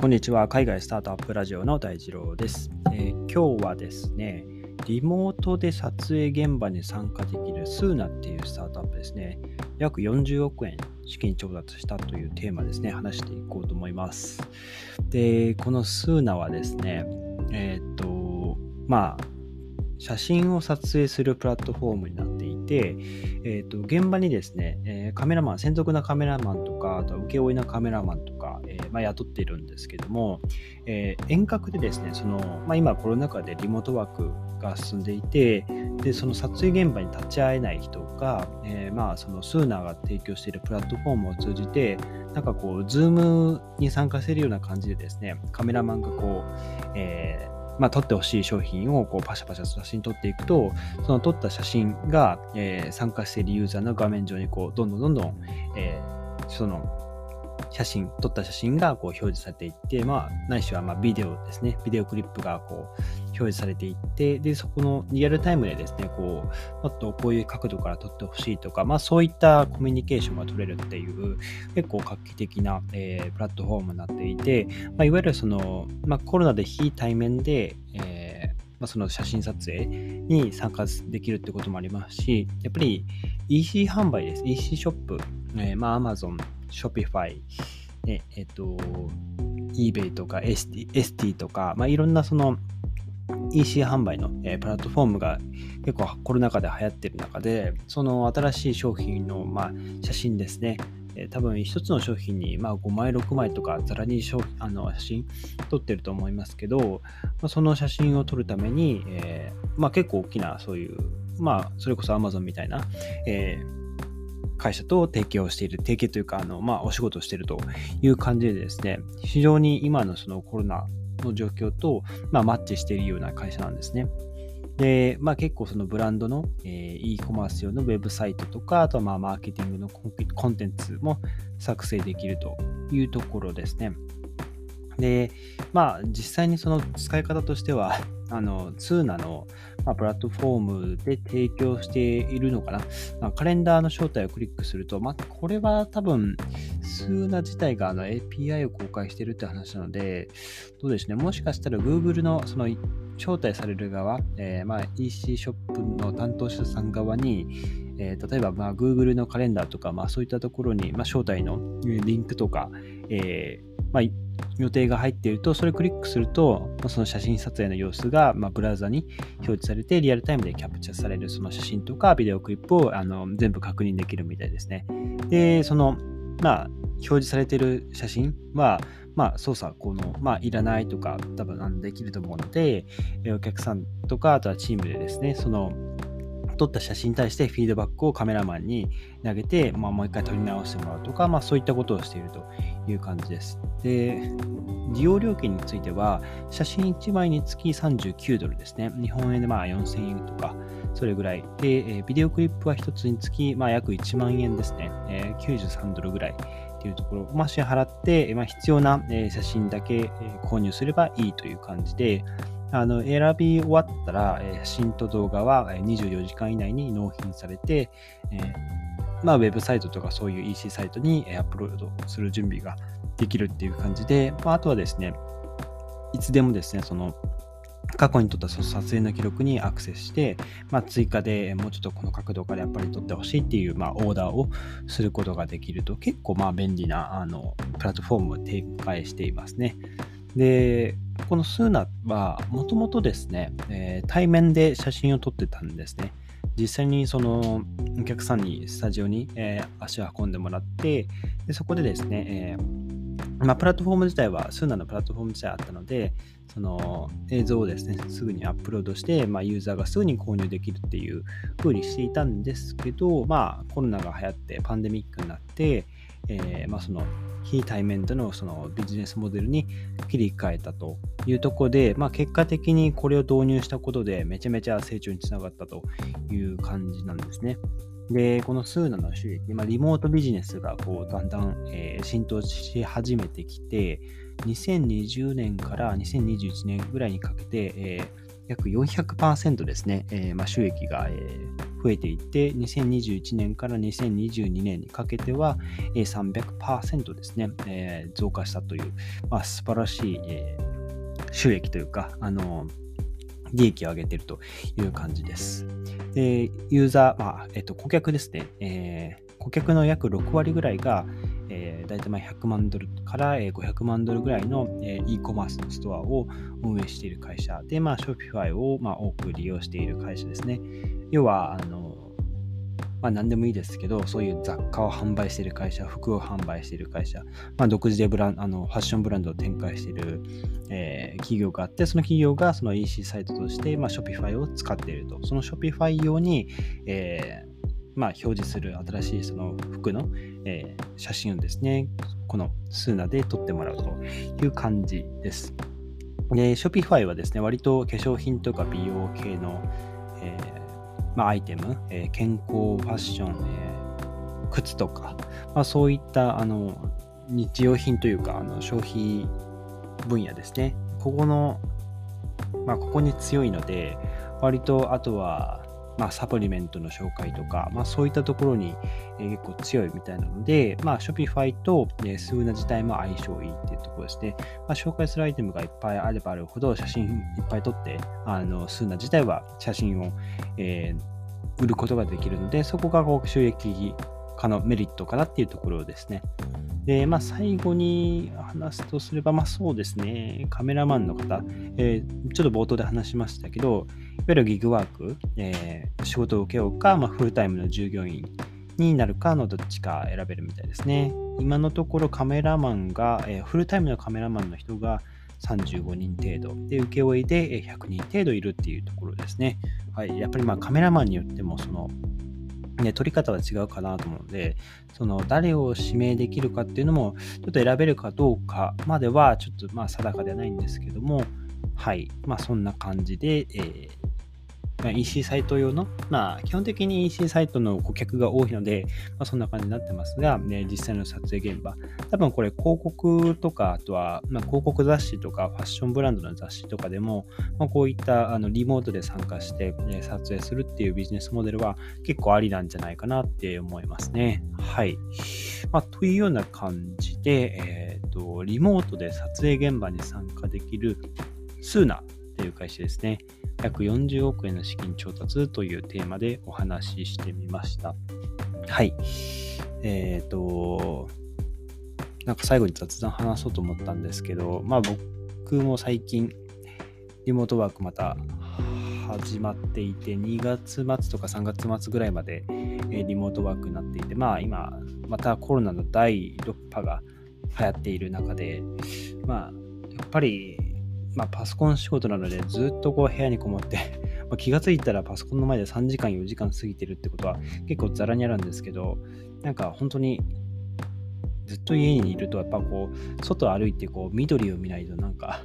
こんにちは。海外スタートアップラジオの大二郎です、えー、今日はですね、リモートで撮影現場に参加できるスーナっていうスタートアップですね。約40億円資金調達したというテーマですね、話していこうと思います。で、このスーナはですね、えー、っと、まあ、写真を撮影するプラットフォームになっていて、えーと、現場にですね、えー、カメラマン、専属なカメラマンとか、あと請負なカメラマンとか、まあ、雇っているんですけども、えー、遠隔でですね、そのまあ、今コロナ禍でリモートワークが進んでいて、でその撮影現場に立ち会えない人が、えまあ、その Soona が提供しているプラットフォームを通じて、なんかこう、 Zoom に参加してるような感じでですね、カメラマンがこう、えーまあ、撮ってほしい商品をこうパシャパシャと写真撮っていくと、その撮った写真が、えー、参加しているユーザーの画面上にこうどんどんどんどん、えー、その写真、撮った写真がこう表示されていって、まあ、ないしはまビデオですね、ビデオクリップがこう表示されていって、で、そこのリアルタイムでですね、こう、もっとこういう角度から撮ってほしいとか、まあ、そういったコミュニケーションが取れるっていう、結構画期的な、えー、プラットフォームになっていて、まあ、いわゆるその、まあ、コロナで非対面で、えーまあ、その写真撮影に参加できるってこともありますし、やっぱり EC 販売です。EC ショップ、えー、まあ Amazon、Shopify、ええっと、eBay とか ST, ST とか、まあ、いろんなその EC 販売の、えー、プラットフォームが結構コロナ禍で流行ってる中で、その新しい商品の、まあ、写真ですね、えー、多分一つの商品に、まあ、5枚、6枚とかざらに商あの写真撮ってると思いますけど、まあ、その写真を撮るために、えー、まあ、結構大きなそういう、まあ、それこそ Amazon みたいな、えー会社と提携をしている、提携というか、あの、まあ、お仕事をしているという感じでですね、非常に今のそのコロナの状況と、まあ、マッチしているような会社なんですね。で、まあ、結構そのブランドの、えー、e コマース用のウェブサイトとか、あとはまあマーケティングのコンテンツも作成できるというところですね。で、まあ、実際にその使い方としては、あの、ツーナの、まあ、プラットフォームで提供しているのかな。まあ、カレンダーの招待をクリックすると、まあ、これは多分、スーナ自体があの API を公開しているって話なので、どうでしょうね。もしかしたら Google のその招待される側、えー、まあ EC ショップの担当者さん側に、えー、例えばまあ Google のカレンダーとか、まあ、そういったところに、まあ、招待のリンクとか、えーまあ、予定が入っていると、それをクリックすると、その写真撮影の様子が、まあ、ブラウザに表示されて、リアルタイムでキャプチャされるその写真とかビデオクリップをあの全部確認できるみたいですね。で、その、まあ、表示されている写真は、まあ、操作、この、まあ、いらないとか、多分できると思うので、お客さんとか、あとはチームでですね、その、撮った写真に対してフィードバックをカメラマンに投げて、まあ、もう一回撮り直してもらうとか、まあ、そういったことをしているという感じです。で、利用料金については、写真1枚につき39ドルですね。日本円でまあ4000円とか、それぐらい。で、ビデオクリップは1つにつき、まあ、約1万円ですね。え、93ドルぐらい。っていうところを、まあ、支払って、まあ、必要な写真だけ購入すればいいという感じで、あの選び終わったら、写真と動画は24時間以内に納品されて、え、まあ、ウェブサイトとかそういう EC サイトにアップロードする準備ができるっていう感じで、まあ、あとはですね、いつでもですね、その過去に撮った撮影の記録にアクセスして、まあ、追加でもうちょっとこの角度からやっぱり撮ってほしいっていう、まあ、オーダーをすることができると結構まあ便利なあのプラットフォームを展開していますね。で、このスーナはもともとですね、えー、対面で写真を撮ってたんですね。実際にそのお客さんにスタジオに、えー、足を運んでもらってでそこでですね、えー、まあ、プラットフォーム自体はスーナのプラットフォーム自体あったのでその映像をですねすぐにアップロードして、まあ、ユーザーがすぐに購入できるっていう風にしていたんですけど、まあ、コロナが流行ってパンデミックになって、えー、まあ、その非対面でのそのビジネスモデルに切り替えたというところで、まあ、結果的にこれを導入したことでめちゃめちゃ成長につながったという感じなんですね。で、このスーナの収益、まあ、リモートビジネスがこうだんだん、えー、浸透し始めてきて、2020年から2021年ぐらいにかけて、え約400%ですね、えー、まあ、収益が、えー、増えていって、2021年から2022年にかけては、えー、300%ですね、えー、増加したという、まあ、素晴らしい、え、収益というか、あの利益を上げているという感じです。で、ユーザー、まあ、えっと、顧客ですね、え、顧客の約6割ぐらいが、大体まあ100万ドルから500万ドルぐらいの e コマースのストアを運営している会社で、まあ、Shopify をまあ多く利用している会社ですね。要は、あの、まあ、何でもいいですけど、そういう雑貨を販売している会社、服を販売している会社、まあ、独自でブランあのファッションブランドを展開している、えー、企業があって、その企業がその EC サイトとして、まあ、Shopify を使っていると。その Shopify 用に、えーまあ、表示する新しいその服の、えー、写真をですね、このスーナで撮ってもらうという感じです。で、Shopify はですね、割と化粧品とか美容系の、えー、まあ、アイテム、えー、健康、ファッション、え靴とか、まあ、そういったあの日用品というかあの消費分野ですね。ここの、まあ、ここに強いので、割とあとはまあ、サプリメントの紹介とか、まあ、そういったところに、え、結構強いみたいなので、まあ、Shopify と、えー、スーナ自体も相性いいっていうところですね。まあ、紹介するアイテムがいっぱいあればあるほど、写真いっぱい撮って、あのスーナ自体は写真を、えー、売ることができるので、そこがこう収益化のメリットかなっていうところですね。で、まあ、最後に話すとすれば、まあそうですね、カメラマンの方、えー、ちょっと冒頭で話しましたけど、いわゆるギグワーク、えー、仕事を受けようか、まあ、フルタイムの従業員になるかのどっちか選べるみたいですね。今のところカメラマンが、えー、フルタイムのカメラマンの人が35人程度で、請負いで100人程度いるっていうところですね。はい、やっぱりまあカメラマンによってもそのね、取り方は違うかなと思うので、その誰を指名できるかっていうのも、ちょっと選べるかどうかまでは、ちょっとまあ定かではないんですけども、はい、まあそんな感じで、えー、EC サイト用の、まあ、基本的に EC サイトの顧客が多いので、まあ、そんな感じになってますが、ね、実際の撮影現場、多分これ広告とか、あとは、まあ、広告雑誌とか、ファッションブランドの雑誌とかでも、まあ、こういったあのリモートで参加して、ね、撮影するっていうビジネスモデルは結構ありなんじゃないかなって思いますね。はい。まあ、というような感じで、えっ、ー、と、リモートで撮影現場に参加できるスーナっていう会社ですね。約40億円の資金調達というテーマでお話ししてみました。はい。えっ、ー、と、なんか最後に雑談話そうと思ったんですけど、まあ僕も最近、リモートワークまた始まっていて、2月末とか3月末ぐらいまでリモートワークになっていて、まあ今、またコロナの第6波が流行っている中で、まあやっぱりまあ、パソコン仕事なのでずっとこう部屋にこもって ま気がついたらパソコンの前で3時間4時間過ぎてるってことは結構ザラにあるんですけどなんか本当にずっと家にいるとやっぱこう外歩いてこう緑を見ないとなんか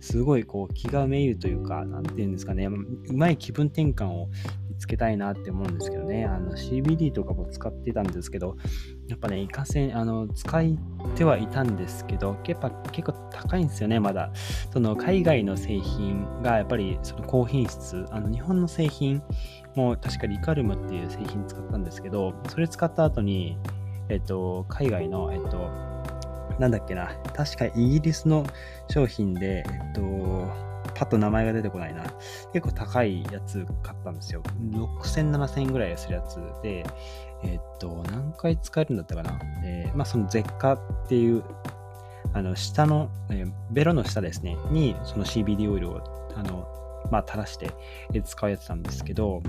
すごいこう気がめいるというか何て言うんですかね。うまい気分転換をつけたいなって思うんですけどね。あの CBD とかも使ってたんですけどやっぱねいかせんあの使ってはいたんですけどやっぱ結構高いんですよねまだ。その海外の製品がやっぱりその高品質あの日本の製品も確かリカルムっていう製品使ったんですけどそれ使った後にえっと、海外の、えっと、なんだっけな、確かイギリスの商品で、えっと、パッと名前が出てこないな。結構高いやつ買ったんですよ。6000、7000円ぐらいするやつで、えっと、何回使えるんだったかな。えー、まあ、その絶価っていう、あの、下の、えー、ベロの下ですね、に、その CBD オイルを、あの、まあ、垂らして、使うやつなんですけど、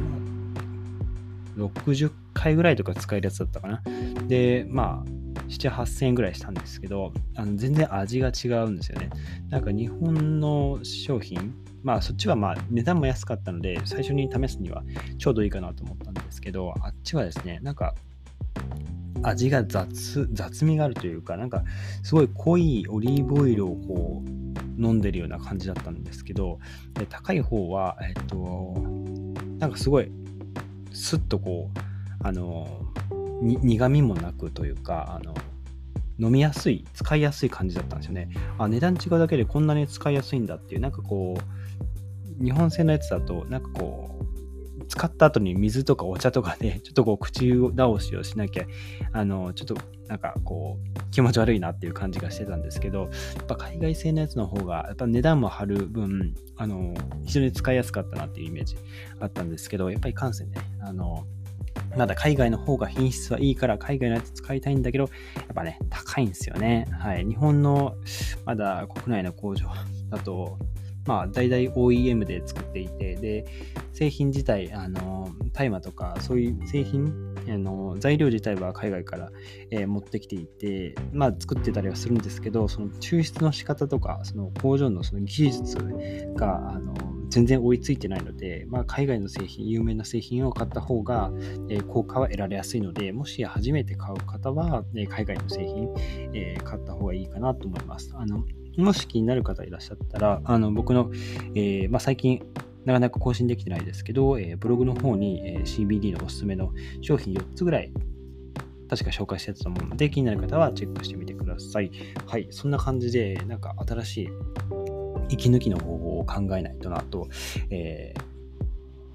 60回ぐらいとか使えるやつだったかな。で、まあ、7、8000円ぐらいしたんですけど、あの全然味が違うんですよね。なんか日本の商品、まあそっちはまあ値段も安かったので、最初に試すにはちょうどいいかなと思ったんですけど、あっちはですね、なんか味が雑、雑味があるというか、なんかすごい濃いオリーブオイルをこう飲んでるような感じだったんですけど、で高い方は、えっと、なんかすごいスッとこう、あの、苦味もなくというか、あの、飲みやすい、使いやすい感じだったんですよね。あ、値段違うだけでこんなに使いやすいんだっていう、なんかこう、日本製のやつだと、なんかこう、使った後に水とかお茶とかで、ちょっとこう口直しをしなきゃ、あの、ちょっとなんかこう、気持ち悪いなっていう感じがしてたんですけど、やっぱ海外製のやつの方が、やっぱ値段も張る分、あの、非常に使いやすかったなっていうイメージあったんですけど、やっぱり感染ね、あの、まだ海外の方が品質はいいから海外のやつ使いたいんだけど、やっぱね、高いんですよね。はい。日本のまだ国内の工場だと、まあ、大々 OEM で作っていて、で、製品自体、あの、大麻とか、そういう製品、あの材料自体は海外から、えー、持ってきていて、まあ、作ってたりはするんですけど、その抽出の仕方とか、その工場のその技術が、あの、全然追いついてないので、まあ、海外の製品、有名な製品を買った方が、え、効果は得られやすいので、もし初めて買う方は、え、海外の製品、え、買った方がいいかなと思います。あのもし気になる方いらっしゃったら、あの僕の、え、まあ、最近、なかなか更新できてないですけど、え、ブログの方に、え、CBD のおすすめの商品4つぐらい、確か紹介してたと思うので、気になる方はチェックしてみてください。はい、そんな感じで、なんか新しい息抜きの方法を考えないとなと、えー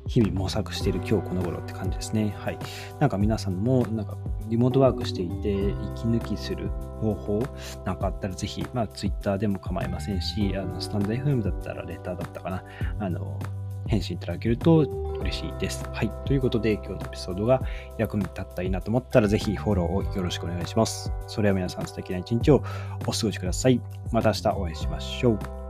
日々模索している今日この頃って感じですね。はい。なんか皆さんも、なんかリモートワークしていて、息抜きする方法なんかあったらぜひ、まあ Twitter でも構いませんし、あのスタンド FM だったらレターだったかな。あの、返信いただけると嬉しいです。はい。ということで、今日のエピソードが役に立ったらいいなと思ったら、ぜひフォローをよろしくお願いします。それでは皆さん素敵な一日をお過ごしください。また明日お会いしましょう。